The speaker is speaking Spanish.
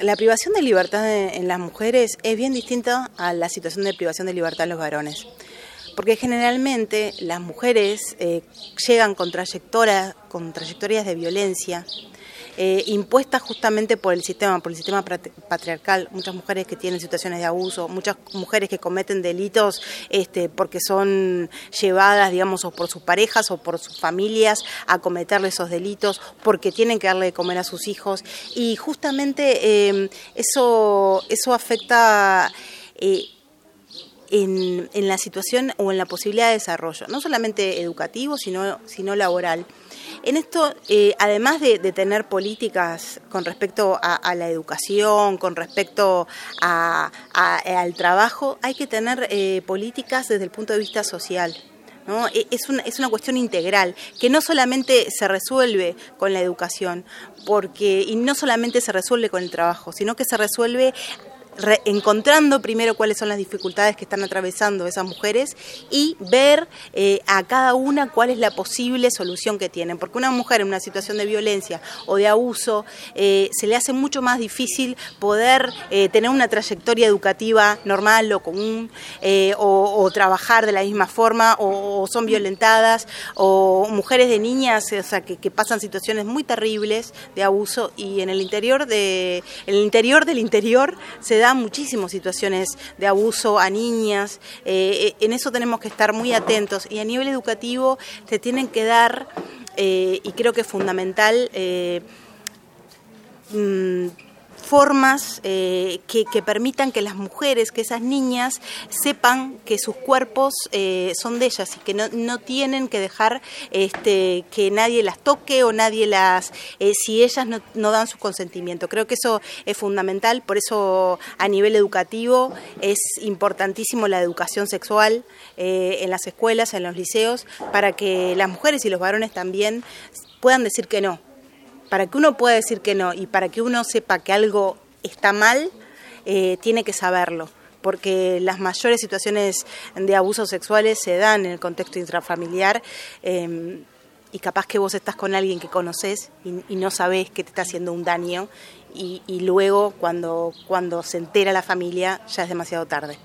La privación de libertad en las mujeres es bien distinta a la situación de privación de libertad en los varones. Porque generalmente las mujeres eh, llegan con, con trayectorias de violencia, eh, impuestas justamente por el sistema, por el sistema patriarcal, muchas mujeres que tienen situaciones de abuso, muchas mujeres que cometen delitos este, porque son llevadas, digamos, o por sus parejas o por sus familias a cometerle esos delitos, porque tienen que darle de comer a sus hijos. Y justamente em, eso, eso afecta... Eh, en, en, la situación o en la posibilidad de desarrollo, no solamente educativo, sino, sino laboral. En esto, eh, además de, tener políticas con respecto a, la educación, con respecto al trabajo, hay que tener eh, políticas desde el punto de vista social. ¿no? E, es, una, es una cuestión integral, que no solamente se resuelve con la educación, porque, y no solamente se resuelve con el trabajo, sino que se resuelve encontrando primero cuáles son las dificultades que están atravesando esas mujeres y ver eh, a cada una cuál es la posible solución que tienen. Porque una mujer en una situación de violencia o de abuso eh, se le hace mucho más difícil poder eh, tener una trayectoria educativa normal o común o, trabajar de la misma forma o, son violentadas o mujeres de niñas o sea, que, pasan situaciones muy terribles de abuso y en el interior de en el interior del interior se da muchísimas situaciones de abuso a niñas, eh, en eso tenemos que estar muy atentos. Y a nivel educativo se tienen que dar, eh, y creo que es fundamental, eh, mm, formas eh, que, permitan que las mujeres, que esas niñas sepan que sus cuerpos eh, son de ellas y que no, tienen que dejar este, que nadie las toque o nadie las, eh, si ellas no, dan su consentimiento. Creo que eso es fundamental, por eso a nivel educativo es importantísimo la educación sexual en las escuelas, en los liceos, para que las mujeres y los varones también puedan decir que no, para que uno pueda decir que no y para que uno sepa que algo está mal, eh, tiene que saberlo porque las mayores situaciones de abusos sexuales se dan en el contexto intrafamiliar em, y capaz que vos estás con alguien que conoces y, no sabés que te está haciendo un daño y, y luego cuando, cuando se entera la familia ya es demasiado tarde.